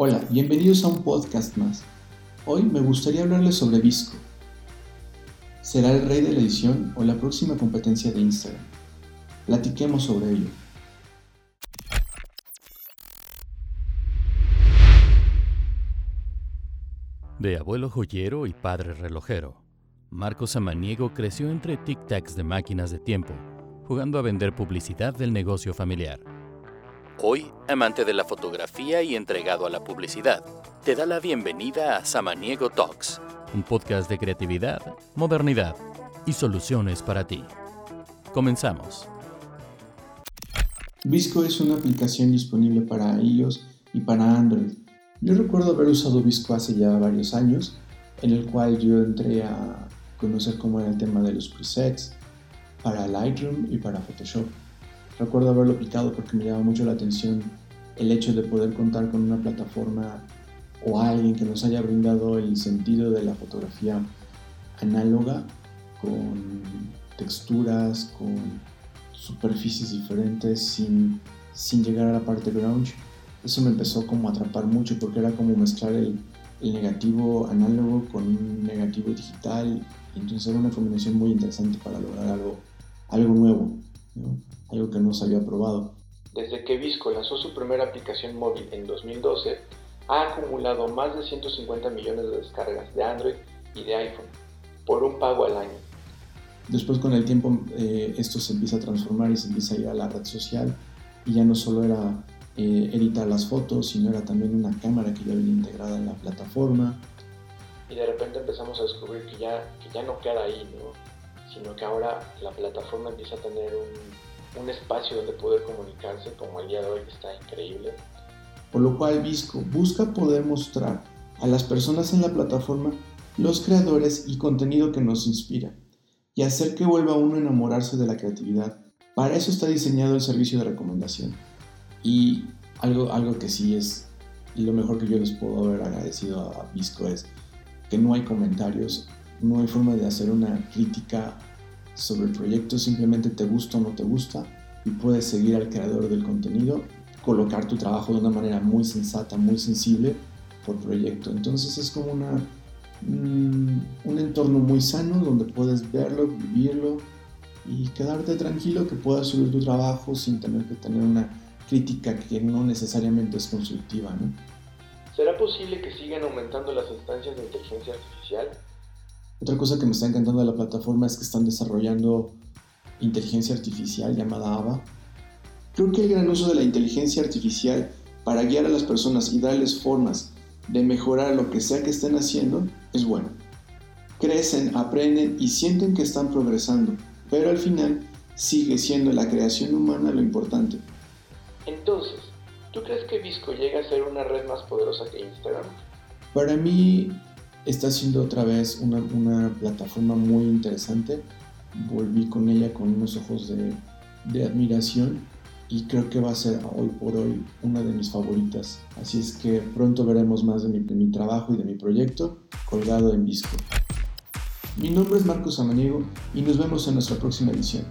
Hola, bienvenidos a un podcast más. Hoy me gustaría hablarles sobre Visco. ¿Será el rey de la edición o la próxima competencia de Instagram? Platiquemos sobre ello. De abuelo joyero y padre relojero, Marco Samaniego creció entre tic-tacs de máquinas de tiempo, jugando a vender publicidad del negocio familiar. Hoy, amante de la fotografía y entregado a la publicidad, te da la bienvenida a Samaniego Talks, un podcast de creatividad, modernidad y soluciones para ti. Comenzamos. Visco es una aplicación disponible para iOS y para Android. Yo recuerdo haber usado Visco hace ya varios años, en el cual yo entré a conocer cómo era el tema de los presets para Lightroom y para Photoshop. Recuerdo haberlo aplicado porque me llama mucho la atención el hecho de poder contar con una plataforma o alguien que nos haya brindado el sentido de la fotografía análoga con texturas, con superficies diferentes sin, sin llegar a la parte grunge. Eso me empezó como a atrapar mucho porque era como mezclar el, negativo análogo con un negativo digital. Entonces era una combinación muy interesante para lograr algo, algo nuevo. ¿No? algo que no se había probado. Desde que Visco lanzó su primera aplicación móvil en 2012, ha acumulado más de 150 millones de descargas de Android y de iPhone por un pago al año. Después con el tiempo eh, esto se empieza a transformar y se empieza a ir a la red social y ya no solo era eh, editar las fotos, sino era también una cámara que ya venía integrada en la plataforma. Y de repente empezamos a descubrir que ya, que ya no queda ahí, ¿no? Sino que ahora la plataforma empieza a tener un, un espacio donde poder comunicarse como el día de hoy está increíble. Por lo cual Visco busca poder mostrar a las personas en la plataforma los creadores y contenido que nos inspira y hacer que vuelva uno a enamorarse de la creatividad. Para eso está diseñado el servicio de recomendación. Y algo, algo que sí es lo mejor que yo les puedo haber agradecido a Visco es que no hay comentarios, no hay forma de hacer una crítica sobre el proyecto, simplemente te gusta o no te gusta y puedes seguir al creador del contenido, colocar tu trabajo de una manera muy sensata, muy sensible por proyecto. Entonces es como una, mm, un entorno muy sano donde puedes verlo, vivirlo y quedarte tranquilo que puedas subir tu trabajo sin tener que tener una crítica que no necesariamente es constructiva. ¿no? ¿Será posible que sigan aumentando las instancias de inteligencia artificial? Otra cosa que me está encantando de la plataforma es que están desarrollando inteligencia artificial llamada AVA. Creo que el gran uso de la inteligencia artificial para guiar a las personas y darles formas de mejorar lo que sea que estén haciendo es bueno. Crecen, aprenden y sienten que están progresando, pero al final sigue siendo la creación humana lo importante. Entonces, ¿tú crees que Visco llega a ser una red más poderosa que Instagram? Para mí está siendo otra vez una, una plataforma muy interesante. Volví con ella con unos ojos de, admiración y creo que va a ser hoy por hoy una de mis favoritas. Así es que pronto veremos más de mi, de mi trabajo y de mi proyecto colgado en Visco. Mi nombre es Marcos Samaniego y nos vemos en nuestra próxima edición.